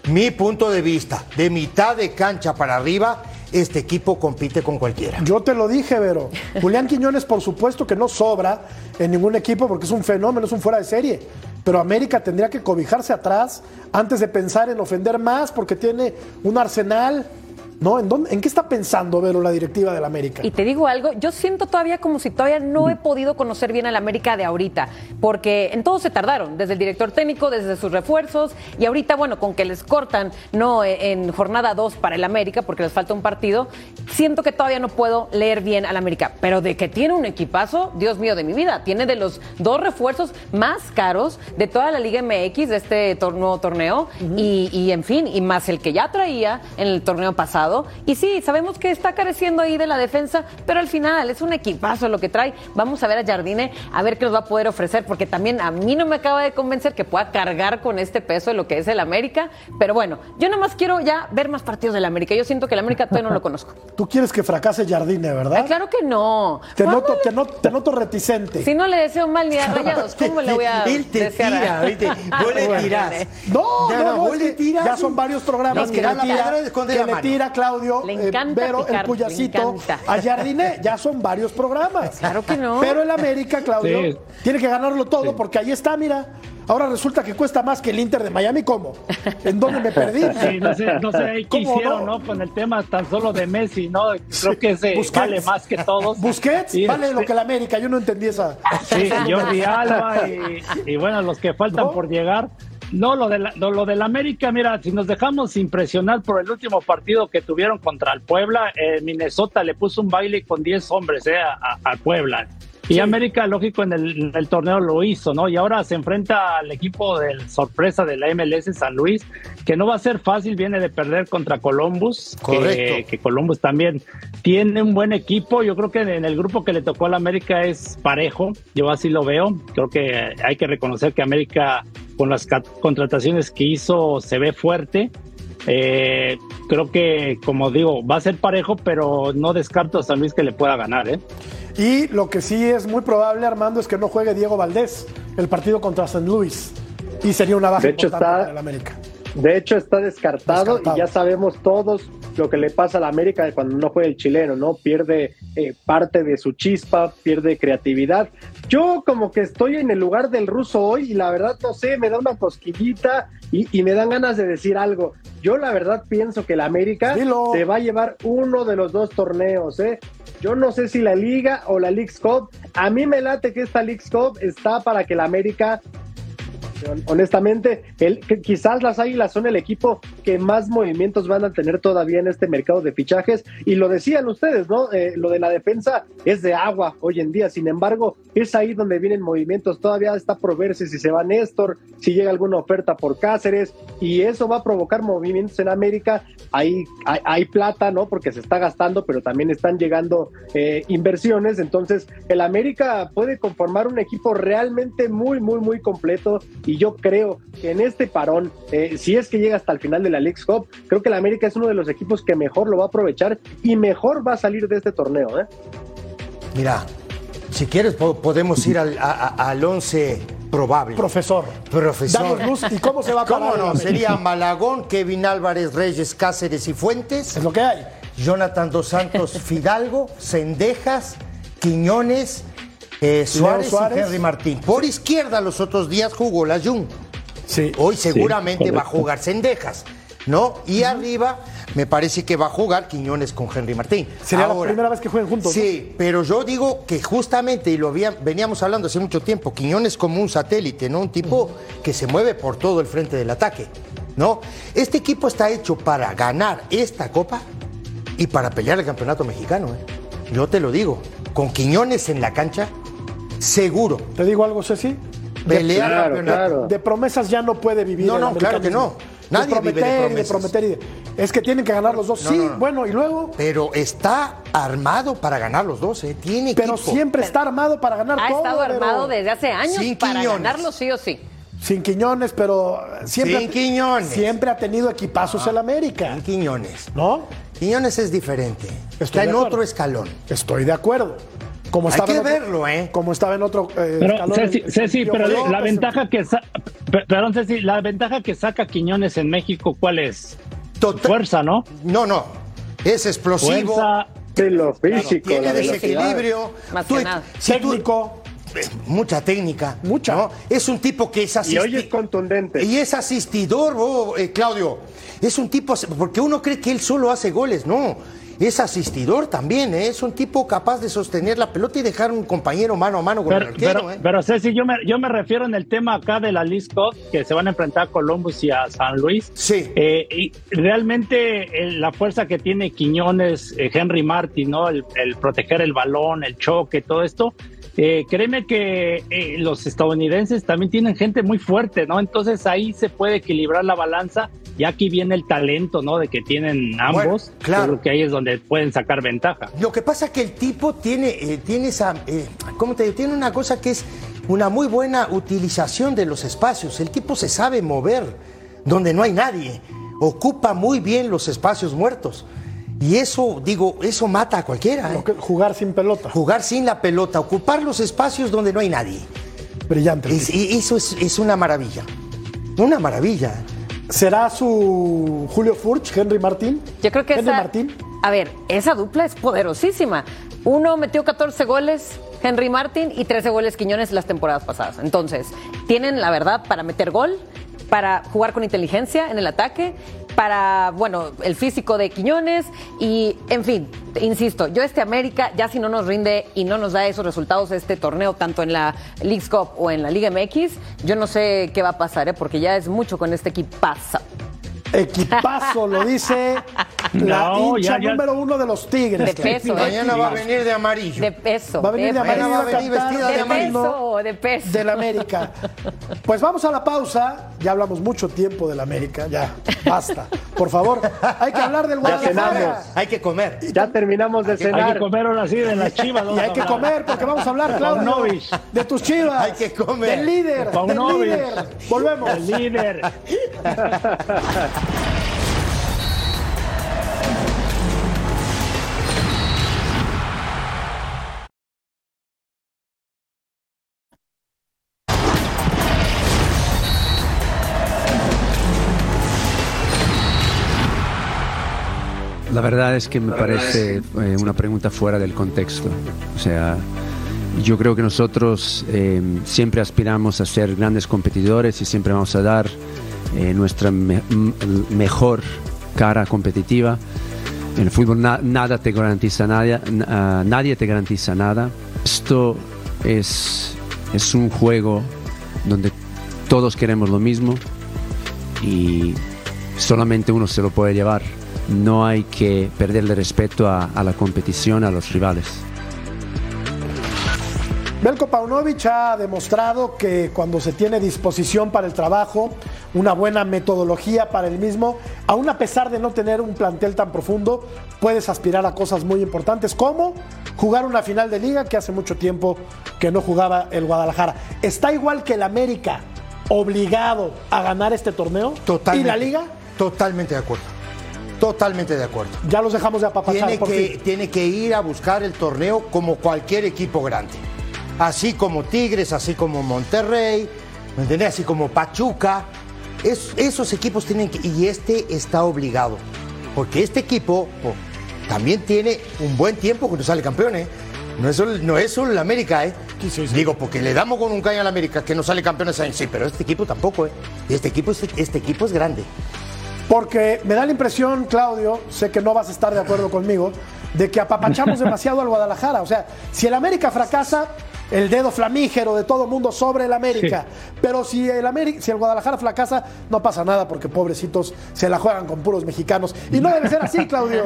Mi punto de vista, de mitad de cancha para arriba, este equipo compite con cualquiera. Yo te lo dije, Vero. Julián Quiñones, por supuesto que no sobra en ningún equipo porque es un fenómeno, es un fuera de serie. Pero América tendría que cobijarse atrás antes de pensar en ofender más porque tiene un arsenal. ¿No? ¿En, dónde- ¿En qué está pensando, Vero, la directiva del América? Y te digo algo, yo siento todavía como si todavía no he podido conocer bien al América de ahorita, porque en todo se tardaron, desde el director técnico, desde sus refuerzos, y ahorita, bueno, con que les cortan, no eh, en jornada 2 para el América, porque les falta un partido, siento que todavía no puedo leer bien al América, pero de que tiene un equipazo, Dios mío de mi vida, tiene de los dos refuerzos más caros de toda la Liga MX de este tor- nuevo torneo, y, y en fin, y más el que ya traía en el torneo pasado. Y sí, sabemos que está careciendo ahí de la defensa, pero al final es un equipazo lo que trae. Vamos a ver a Jardine, a ver qué nos va a poder ofrecer, porque también a mí no me acaba de convencer que pueda cargar con este peso de lo que es el América. Pero bueno, yo nomás quiero ya ver más partidos del América. Yo siento que el América todavía no lo conozco. Tú quieres que fracase Jardine, ¿verdad? Ay, claro que no. Te ¿Cómo noto, le- te, noto, te noto reticente. Si no le deseo mal ni a Rayados, ¿cómo le voy a Él te desear tira, ¿viste? Vos le tirás. No, Ya no, no, no, vos es le que tirás ya son varios programas No, que, tirar le la tira, que le tira Claudio, Le eh, Vero, el picar, puyacito, a ya son varios programas. Claro que no. Pero el América, Claudio, Sí. tiene que ganarlo todo porque ahí está, mira. Ahora resulta que cuesta más que el Inter de Miami, ¿cómo? ¿En dónde me perdí? Sí, no sé, no sé ahí qué ¿Cómo hicieron, no? ¿no? Con el tema tan solo de Messi, ¿no? Creo que ese Busquets. vale más que todos. Busquets Y, vale lo que el América, yo no entendí esa. Sí, Jordi Alba y, y bueno, los que faltan ¿No? por llegar. No, lo de, la, lo, lo del América, mira, si nos dejamos impresionar por el último partido que tuvieron contra el Puebla, eh, Minnesota le puso un baile con 10 hombres eh, a- a- Puebla. Y América, lógico, en el, en el torneo lo hizo, ¿no? Y ahora se enfrenta al equipo del sorpresa de la MLS San Luis, que no va a ser fácil, viene de perder contra Columbus. que- Correcto. que Columbus también tiene un buen equipo. Yo creo que en el grupo que le tocó a la América es parejo. Yo así lo veo. Creo que hay que reconocer que América, con las contrataciones que hizo, se ve fuerte. Eh, creo que, como digo, va a ser parejo, pero no descarto a San Luis que le pueda ganar. ¿eh? Y lo que sí es muy probable, Armando, es que no juegue Diego Valdés el partido contra San Luis. Y sería una baja De hecho, importante está- para el América. De hecho, está descartado, Descartado. y ya sabemos todos lo que le pasa a la América cuando no juega el chileno, ¿no? Pierde eh, parte de su chispa, pierde creatividad. Yo como que estoy en el lugar del ruso hoy y la verdad no sé, me da una cosquillita y, y me dan ganas de decir algo. Yo la verdad pienso que la América se va a llevar uno de los dos torneos, ¿eh? Yo no sé si la Liga o la League's Cup. A mí me late que esta League's Cup está para que la América honestamente, el, quizás las Águilas son el equipo que más movimientos van a tener todavía en este mercado de fichajes. Y lo decían ustedes, ¿no? Eh, lo de la defensa es de agua hoy en día. Sin embargo, es ahí donde vienen movimientos. Todavía está por verse si se va Néstor, si llega alguna oferta por Cáceres. Y eso va a provocar movimientos en América. Hay, hay, plata, ¿no? Porque se está gastando, pero también están llegando eh, inversiones. Entonces, el América puede conformar un equipo realmente muy, muy, muy completo yo creo que en este parón, eh, si es que llega hasta el final de la League Cup, creo que la América es uno de los equipos que mejor lo va a aprovechar y mejor va a salir de este torneo. ¿eh? Mira, si quieres podemos ir al, al once probable. Profesor. Profesor. ¿Y cómo se va a ¿Cómo no? Sería Malagón, Kevin Álvarez, Reyes, Cáceres y Fuentes. Es lo que hay. Jonathan Dos Santos, Fidalgo, Cendejas, Quiñones, eh, Suárez, y Henry Martín. Por izquierda los otros días jugó la Jun. Sí. Hoy seguramente va a jugar Sendejas, ¿no? Y arriba me parece que va a jugar Quiñones con Henry Martín. Sería la primera vez que jueguen juntos. Sí, pero yo digo que justamente, y lo veníamos hablando hace mucho tiempo, Quiñones como un satélite, ¿no? Un tipo que se mueve por todo el frente del ataque, ¿no? Este equipo está hecho para ganar esta copa y para pelear el campeonato mexicano, ¿eh? Yo te lo digo, con Quiñones en la cancha, Seguro. ¿Te digo algo, Ceci? Pelear de, promesas ya no puede vivir. No, no, claro que no. Nadie de prometer vive de, prometer y Es que tienen que ganar los dos. sí, bueno, y luego. Pero está armado para ganar los dos, ¿eh? Tiene Pero siempre está armado para ganar ha todo. Ha estado armado desde hace años Sin para ganarlo sí o sí. Sin Quiñones, pero siempre. Sin Quiñones. Siempre ha tenido equipazos en la América. Sin Quiñones. ¿No? Quiñones es diferente. está en otro escalón. Estoy de acuerdo. Como Hay que verlo, ¿eh? Como estaba en otro. Eh, pero, Ceci, pero la ventaja que. Perdón, Ceci, la ventaja que saca Quiñones en México, ¿cuál es? Fuerza, ¿no? No, no. Es explosivo. Fuerza. De lo físico. Tiene desequilibrio. Más Técnico. Mucha técnica. Mucha. ¿no? Es un tipo que es asistidor. Y hoy es contundente. Y es asistidor, oh, eh, Claudio. Es un tipo. Porque uno cree que él solo hace goles. No es asistidor también, ¿eh? es un tipo capaz de sostener la pelota y dejar un compañero mano a mano con pero, el arquero. ¿eh? Pero, Ceci, yo me, yo me refiero en el tema acá de la Lisco, que se van a enfrentar a Columbus y a San Luis. Sí. Eh, y realmente la fuerza que tiene Quiñones, Henry Martin, ¿no? El, el, proteger el balón, el choque, todo esto. Créeme que los estadounidenses también tienen gente muy fuerte, ¿no? Entonces ahí se puede equilibrar la balanza y aquí viene el talento, ¿no? De que tienen ambos. claro. Creo que ahí es donde pueden sacar ventaja. Lo que pasa es que el tipo tiene, eh, tiene esa, eh, ¿cómo te digo? Tiene una cosa que es una muy buena utilización de los espacios. El tipo se sabe mover donde no hay nadie. Ocupa muy bien los espacios muertos. Y eso, digo, eso mata a cualquiera. ¿eh? Jugar sin pelota. Jugar sin la pelota, ocupar los espacios donde no hay nadie. Brillante. y eso es, es una maravilla. Una maravilla. ¿Será su Julio Furch, Henry Martín? Yo creo que Henry Martín. A ver, esa dupla es poderosísima. Uno metió 14 goles, Henry Martín, y 13 goles Quiñones las temporadas pasadas. Entonces, tienen la verdad para meter gol, para jugar con inteligencia en el ataque, para, bueno, el físico de Quiñones y, en fin, insisto, yo este América, ya si no nos rinde y no nos da esos resultados este torneo, tanto en la League Cup o en la Liga MX, yo no sé qué va a pasar, ¿eh? porque ya es mucho con este equipazo. Equipazo, lo dice la hincha número uno de los Tigres. De peso. Mañana va a venir de amarillo. De peso. Va a venir de, amarillo. Va a venir vestida de, de amarillo. Peso, de peso. Del América. Pues vamos a la pausa. Ya hablamos mucho tiempo del América. Ya, basta. Por favor, hay que hablar del Guadalajara. Hay que comer. Ya terminamos de cenar. Hay que comer ahora sí de las chivas. Y hay que comer porque vamos a hablar, claro, de tus chivas. Hay que comer. Del líder. Del líder. Volvemos. El líder. Verdad es que me parece eh, una pregunta fuera del contexto. O sea, yo creo que nosotros eh, siempre aspiramos a ser grandes competidores y siempre vamos a dar eh, nuestra mejor cara competitiva. En el fútbol na- nada te garantiza nada, ah, nadie te garantiza nada. Esto es, es un juego donde todos queremos lo mismo y solamente uno se lo puede llevar. No hay que perderle respeto a, a la competición, a los rivales. Belko Paunovic ha demostrado que cuando se tiene disposición para el trabajo, una buena metodología para el mismo, aún a pesar de no tener un plantel tan profundo, puedes aspirar a cosas muy importantes como jugar una final de liga que hace mucho tiempo que no jugaba el Guadalajara. Está igual que el América obligado a ganar este torneo Totalmente. y la liga. Totalmente de acuerdo. Totalmente de acuerdo. Ya los dejamos de apapachar Tiene por que, fin. tiene que ir a buscar el torneo como cualquier equipo grande. Así como Tigres, así como Monterrey, ¿me entendés? Así como Pachuca. Es- esos equipos tienen que. Y este está obligado. Porque este equipo po, también tiene un buen tiempo cuando sale campeón, ¿eh? No es solo, no es solo el América, ¿eh? Digo, porque le damos con un caño al América que no sale campeón ese año. Sí, pero este equipo tampoco, ¿eh? Este equipo, es- este equipo es grande. Porque me da la impresión, Claudio, sé que no vas a estar de acuerdo conmigo, de que apapachamos demasiado al Guadalajara. O sea, si el América fracasa, el dedo flamígero de todo mundo sobre el América. Pero si el, América, si el Guadalajara fracasa, no pasa nada porque pobrecitos se la juegan con puros mexicanos. Y no debe ser así, Claudio.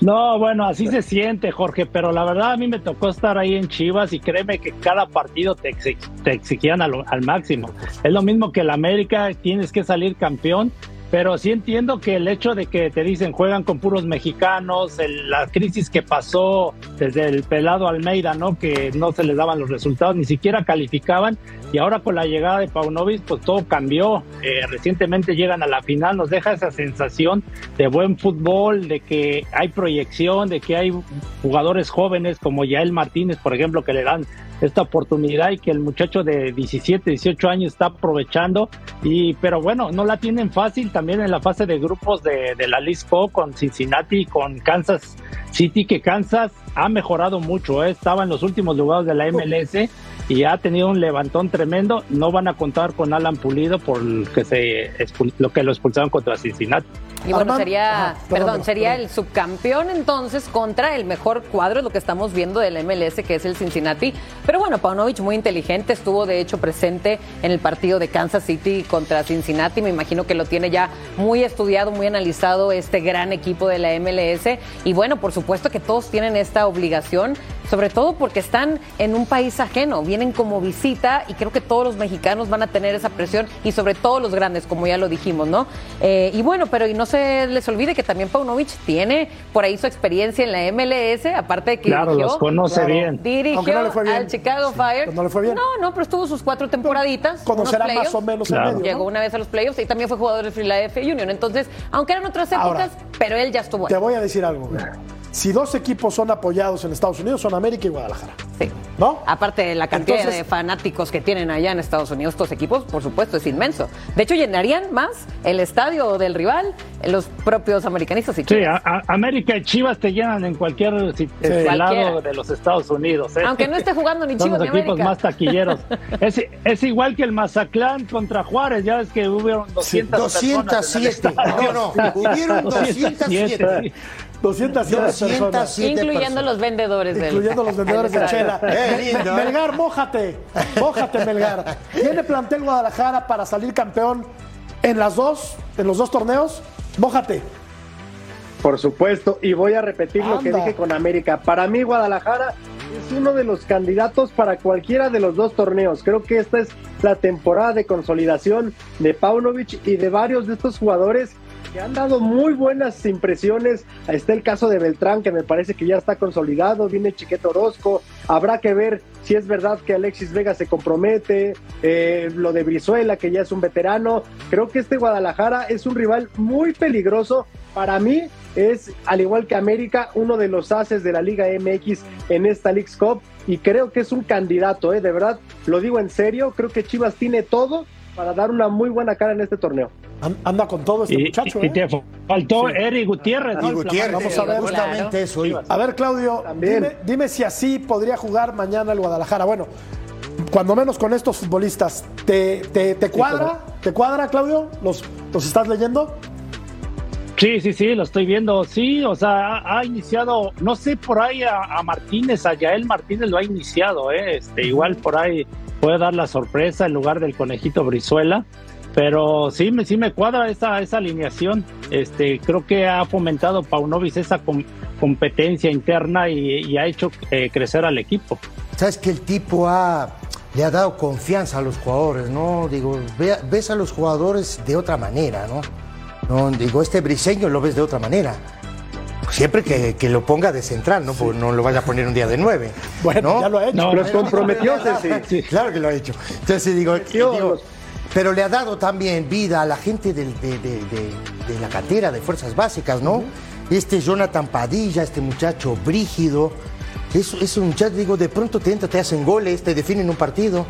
No, bueno, así se siente, Jorge, pero la verdad a mí me tocó estar ahí en Chivas y créeme que cada partido te, exi- te exigían al, al máximo. Es lo mismo que el América, tienes que salir campeón, pero sí entiendo que el hecho de que te dicen juegan con puros mexicanos, el- la crisis que pasó desde el pelado Almeida, ¿no? Que no se les daban los resultados, ni siquiera calificaban, y ahora con la llegada de Paunovic, pues todo cambió. Eh, recientemente llegan a la final, nos deja esa sensación de buen fútbol, de que hay proyección, de que hay jugadores jóvenes como Yael Martínez, por ejemplo, que le dan esta oportunidad y que el muchacho de 17, 18 años está aprovechando. Y, pero bueno, no la tienen fácil también en la fase de grupos de, de la Cup con Cincinnati y con Kansas City, que Kansas ha mejorado mucho, ¿eh? estaba en los últimos lugares de la MLS y ha tenido un levantón tremendo. No van a contar con Alan Pulido por que se lo que lo expulsaron contra Cincinnati. Y bueno, sería, Ajá, perdón, sería perdón. el subcampeón entonces contra el mejor cuadro, es lo que estamos viendo del MLS, que es el Cincinnati. Pero bueno, Paunovic muy inteligente, estuvo de hecho presente en el partido de Kansas City contra Cincinnati. Me imagino que lo tiene ya muy estudiado, muy analizado este gran equipo de la MLS. Y bueno, por supuesto que todos tienen esta obligación, sobre todo porque están en un país ajeno, vienen como visita y creo que todos los mexicanos van a tener esa presión y sobre todo los grandes, como ya lo dijimos, ¿no? Eh, y bueno, pero y no se les olvide que también Paunovic tiene por ahí su experiencia en la MLS, aparte de que Claro, dirigió, los conoce bien. Dirigió no le fue bien. al Chicago Fire. no le fue bien. No, no, pero estuvo sus cuatro temporaditas. Conocerá más o menos el Claro. medio. Llegó ¿no? una vez a los playoffs y también fue jugador de Philadelphia Union. Entonces, aunque eran otras Ahora, épocas, pero él ya estuvo ahí. Te voy a decir algo. güey. Si dos equipos son apoyados en Estados Unidos, son América y Guadalajara. Sí. ¿No? Aparte de la cantidad Entonces- de fanáticos que tienen allá en Estados Unidos, estos equipos, por supuesto, es inmenso. De hecho, llenarían más el estadio del rival los propios americanistas y Sí, chivas. a- a- América y Chivas te llenan en cualquier si- este, lado de los Estados Unidos. ¿eh? Aunque no esté jugando ni Son Chivas los ni equipos América. más taquilleros. es, es igual que el Mazatlán contra Juárez, ya ves que hubieron 200 personas en el 207. estadio. No, no, hubieron 207. sí. 207 personas. 207 Incluyendo personas. los vendedores del Incluyendo los vendedores de chela. Eh, Mel- lindo, ¿eh? Melgar, mójate. Mójate, Melgar. ¿Tiene plantel Guadalajara para salir campeón en las dos, en los dos torneos? Mójate. Por supuesto, y voy a repetir lo que dije con América. Para mí, Guadalajara es uno de los candidatos para cualquiera de los dos torneos. Creo que esta es la temporada de consolidación de Paunovic y de varios de estos jugadores que han dado muy buenas impresiones. Está el caso de Beltrán, que me parece que ya está consolidado. Viene Chiquete Orozco. Habrá que ver si es verdad que Alexis Vega se compromete. Eh, lo de Brizuela, que ya es un veterano. Creo que este Guadalajara es un rival muy peligroso. Para mí es, al igual que América, uno de los haces de la Liga MX en esta League Cup. Y creo que es un candidato, ¿eh? de verdad, lo digo en serio. Creo que Chivas tiene todo para dar una muy buena cara en este torneo. Anda con todo este Y, muchacho. y ¿eh? te faltó Sí. Eric Gutiérrez. Vamos a ver. justamente eso iba. A ver, Claudio, dime, dime si así podría jugar mañana el Guadalajara. Bueno, cuando menos con estos futbolistas, ¿te, te, te cuadra? ¿Te cuadra, Claudio? ¿Los, ¿Los estás leyendo? Sí, sí, sí, lo estoy viendo. Sí, o sea, ha, ha iniciado, no sé, por ahí a, a Martínez, a Yael Martínez lo ha iniciado, ¿eh? Este, igual por ahí puede dar la sorpresa en lugar del conejito Brizuela. Pero sí, me, sí me cuadra esa, esa alineación. Este, creo que ha fomentado Paunovis esa com- competencia interna y, y ha hecho eh, crecer al equipo. Sabes que el tipo ha, le ha dado confianza a los jugadores, ¿no? Digo, ve- ves a los jugadores de otra manera, ¿no? No, digo, este briseño lo ves de otra manera. Siempre que, que lo ponga de central, ¿no? Porque no lo vaya a poner un día de nueve. Bueno, ya lo ha hecho. No, Los comprometió. Sí, claro que lo ha hecho. Entonces digo, digo, pero le ha dado también vida a la gente del- de, de- de- de la cantera de fuerzas básicas, ¿no? Este Jonathan Padilla, este muchacho brígido, es, es un muchacho, digo, de pronto te entra, te hacen goles, te definen un partido.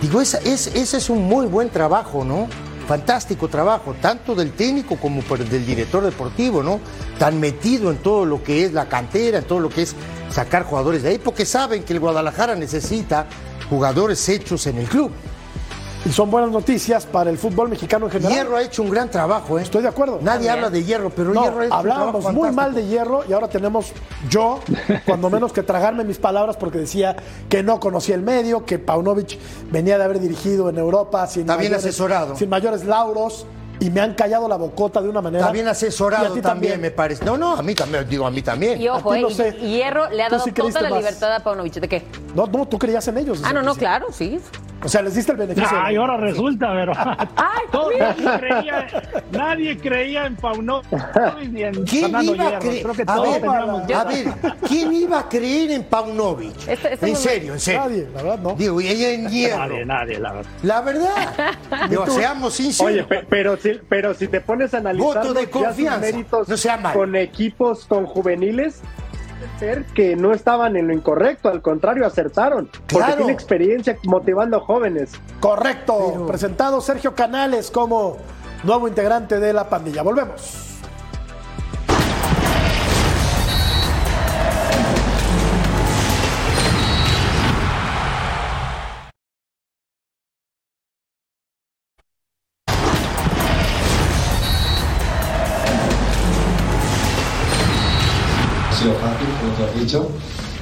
Digo, esa- es, ese es un muy buen trabajo, ¿no? Fantástico trabajo, tanto del técnico como del director deportivo, ¿no? Tan metido en todo lo que es la cantera, en todo lo que es sacar jugadores de ahí, porque saben que el Guadalajara necesita jugadores hechos en el club. Y son buenas noticias para el fútbol mexicano en general. Hierro ha hecho un gran trabajo, ¿eh? Estoy de acuerdo. Nadie habla de Hierro, pero No, Hierro ha hecho un hablábamos trabajo muy mal de hierro y ahora tenemos yo, cuando menos que tragarme mis palabras porque decía que no conocía el medio, que Paunovic venía de haber dirigido en Europa sin, Está bien mayores, asesorado. sin mayores lauros y me han callado la bocota de una manera. Está bien asesorado ti también, me parece. No, no, a mí también, digo, a mí también. Y ojo, A ti no eh, sé. Hierro le ha dado sí toda la más. libertad a Paunovic. ¿De qué? No, no, tú creías en ellos. Ah, no, no, claro, sí. O sea, les diste el beneficio. Ay, ahora resulta, pero Ay, nadie, creía, nadie creía en ni en ¿Quién iba a? Creo que A ver, teníamos a ver, ¿quién iba a creer en Paunovic? Este- este en serio, en serio. Nadie, la verdad, no. Digo, y en Hierro. Nadie, nadie, la verdad. La verdad. Digo, seamos sinceros. Oye, pe- pero si, pero si te pones a analizar Voto de confianza. méritos No sea mal. con equipos con juveniles, ser que no estaban en lo incorrecto, al contrario, acertaron. Porque Claro. tiene experiencia motivando jóvenes. Correcto. Presentado Sergio Canales como nuevo integrante de la pandilla. Volvemos.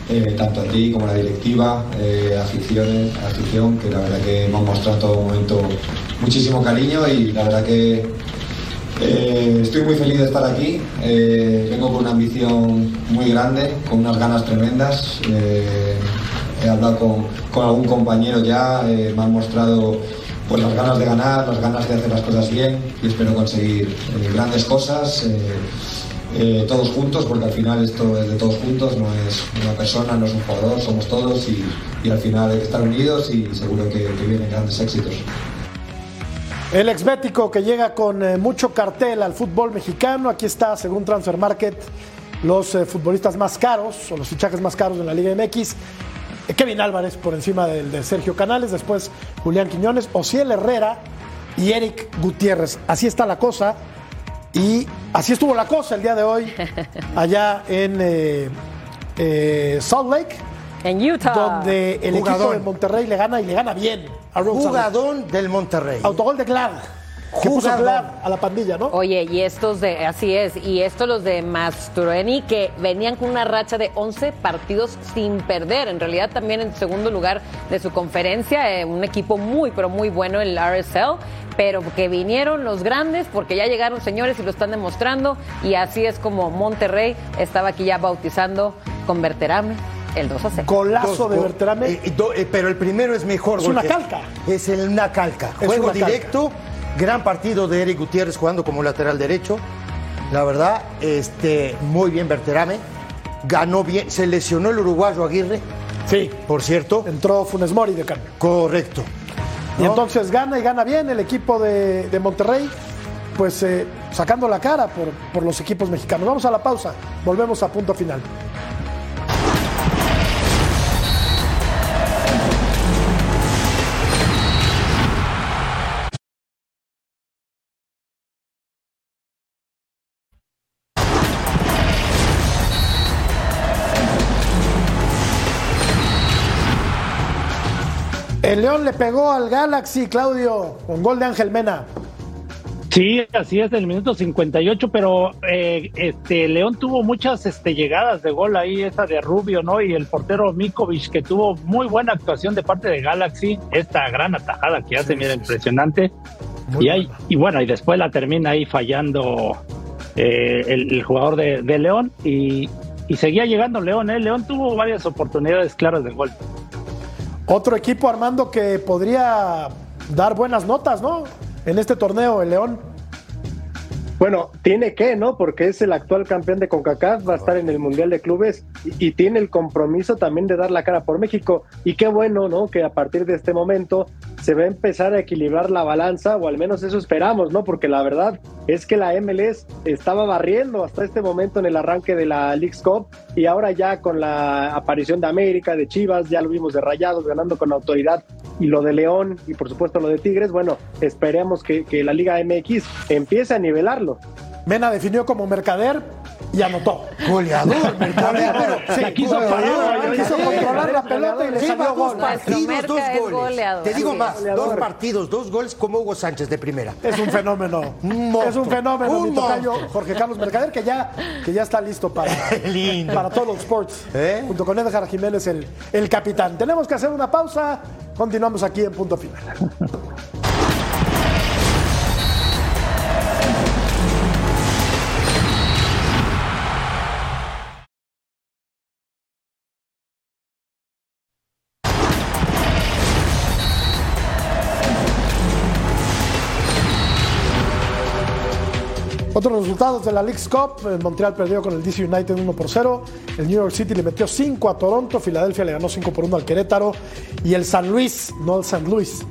Eh, tanto a ti como a la directiva, eh, aficiones, afición, que la verdad que me han mostrado en todo momento muchísimo cariño y la verdad que eh, estoy muy feliz de estar aquí. Vengo con una ambición muy grande, con unas ganas tremendas. He hablado con, algún compañero ya, me han mostrado pues, las ganas de ganar, las ganas de hacer las cosas bien y espero conseguir grandes cosas. Eh, todos juntos, porque al final esto es de todos juntos, no es una persona, no es un jugador, somos todos y, y al final hay que estar unidos y seguro que, que vienen grandes éxitos. El exbético que llega con eh, mucho cartel al fútbol mexicano. Aquí está, según Transfer Market, los eh, futbolistas más caros o los fichajes más caros de la Liga MX. Eh, Kevin Álvarez por encima del de Sergio Canales, después Julián Quiñones, Ociel Herrera y Eric Gutiérrez. Así está la cosa. Y así estuvo la cosa el día de hoy allá en eh, eh, Salt Lake, En Utah. donde el equipo Jugador. de Monterrey le gana y le gana bien a. Jugadón del Monterrey. Autogol de Glad. Que puso a la pandilla, ¿no? Oye, y estos de, así es, y estos los de Mastroeni que venían con una racha de 11 partidos sin perder. En realidad también en segundo lugar de su conferencia, eh, un equipo muy, pero muy bueno, el RSL, pero que vinieron los grandes porque ya llegaron señores y lo están demostrando. Y así es como Monterrey estaba aquí ya bautizando con Berterame el 2 a 0. Golazo de Berterame. eh, do- eh, pero el primero es mejor. Es una calca. Es el- una calca. Juego una calca. Gran partido de Eric Gutiérrez jugando como lateral derecho. La verdad, este, muy bien Berterame. Ganó bien. Se lesionó el uruguayo Aguirre. Sí. Por cierto. Entró Funes Mori de cambio. Correcto. Y entonces gana y gana bien el equipo de, de Monterrey, pues eh, sacando la cara por, por los equipos mexicanos. Vamos a la pausa, volvemos a punto final. El León le pegó al Galaxy, Claudio, con gol de Ángel Mena. Sí, así es, del minuto 58, pero eh, este León tuvo muchas este, llegadas de gol ahí, esa de Rubio, ¿no? Y el portero Mikovic, que tuvo muy buena actuación de parte de Galaxy, esta gran atajada que hace, mira, impresionante. Y, ahí, y bueno, y después la termina ahí fallando eh, el, el jugador de, de León y, y seguía llegando León, ¿eh? León tuvo varias oportunidades claras de gol. Otro equipo, Armando, que podría dar buenas notas, ¿no? En este torneo, el León. Bueno, tiene que, ¿no? Porque es el actual campeón de CONCACAF, va a estar en el Mundial de Clubes y, y, tiene el compromiso también de dar la cara por México. Y qué bueno, ¿no? Que a partir de este momento se va a empezar a equilibrar la balanza, o al menos eso esperamos, ¿no? Porque la verdad es que la MLS estaba barriendo hasta este momento en el arranque de la League's Cup y ahora ya con la aparición de América, de Chivas, ya lo vimos de Rayados ganando con autoridad y lo de León y por supuesto lo de Tigres, bueno, esperemos que, que la Liga MX empiece a nivelarlo. Mena definió como mercader y anotó. Goleador, mercader. Sí, quiso, parar, quiso controlar la pelota y le salió dos gol. partidos, dos es goles. goleador. Te digo Sí. más, Goleador. dos partidos, dos goles como Hugo Sánchez de primera. Es un fenómeno. es un fenómeno, Un mi tocayo. Jorge Carlos Mercader, que ya, que ya está listo para, Lindo. para todos los sports. ¿Eh? Junto con Edgar Jiménez, el, el capitán. Tenemos que hacer una pausa. Continuamos aquí en punto final. Otros resultados de la League's Cup, el Montreal perdió con el DC United 1 por 0, el New York City le metió 5 a Toronto, Filadelfia le ganó 5 por 1 al Querétaro y el San Luis, no el San Luis,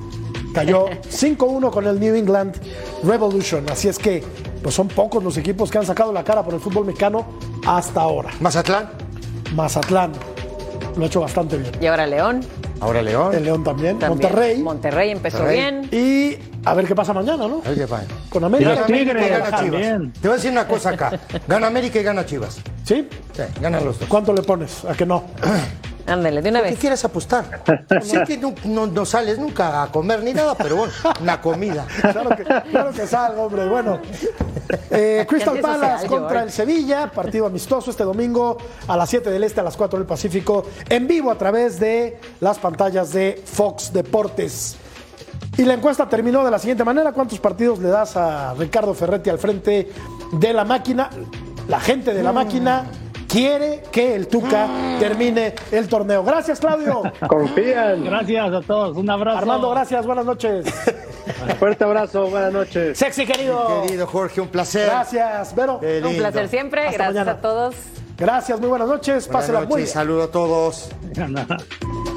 cayó 5-1 con el New England Revolution. Así es que pues son pocos los equipos que han sacado la cara por el fútbol mexicano hasta ahora. Mazatlán, Mazatlán lo ha hecho bastante bien. Y ahora León. ahora León. El León también, también. Monterrey Monterrey empezó Monterrey. bien. y a ver qué pasa mañana, ¿no? Ahí te va. Con Y América. los América Tigres gana Chivas. también. Te voy a decir una cosa acá. Gana América y gana Chivas. ¿Sí? Sí, ganan los dos. ¿Cuánto le pones? A que no. Ándale, de una ¿Qué vez. quieres apostar? Sé que no, no- no sales nunca a comer ni nada, pero bueno, una comida. Claro que, claro que salga, hombre. Bueno, eh, Crystal Qué Palace contra George. el Sevilla, partido amistoso este domingo a las 7 del Este, a las 4 del Pacífico, en vivo a través de las pantallas de Fox Deportes. Y la encuesta terminó de la siguiente manera: ¿Cuántos partidos le das a Ricardo Ferretti al frente de la máquina? La gente de la máquina quiere que el Tuca termine el torneo. Gracias, Claudio. Confían. Gracias a todos, un abrazo. Armando, gracias. Buenas noches. Fuerte abrazo, buenas noches. Sexy, querido. Querido Jorge, un placer. Gracias, Vero. Un placer siempre. Hasta Gracias mañana. a todos. Gracias, muy buenas noches. Buenas Pásela muy bien. saludo a todos. Nada.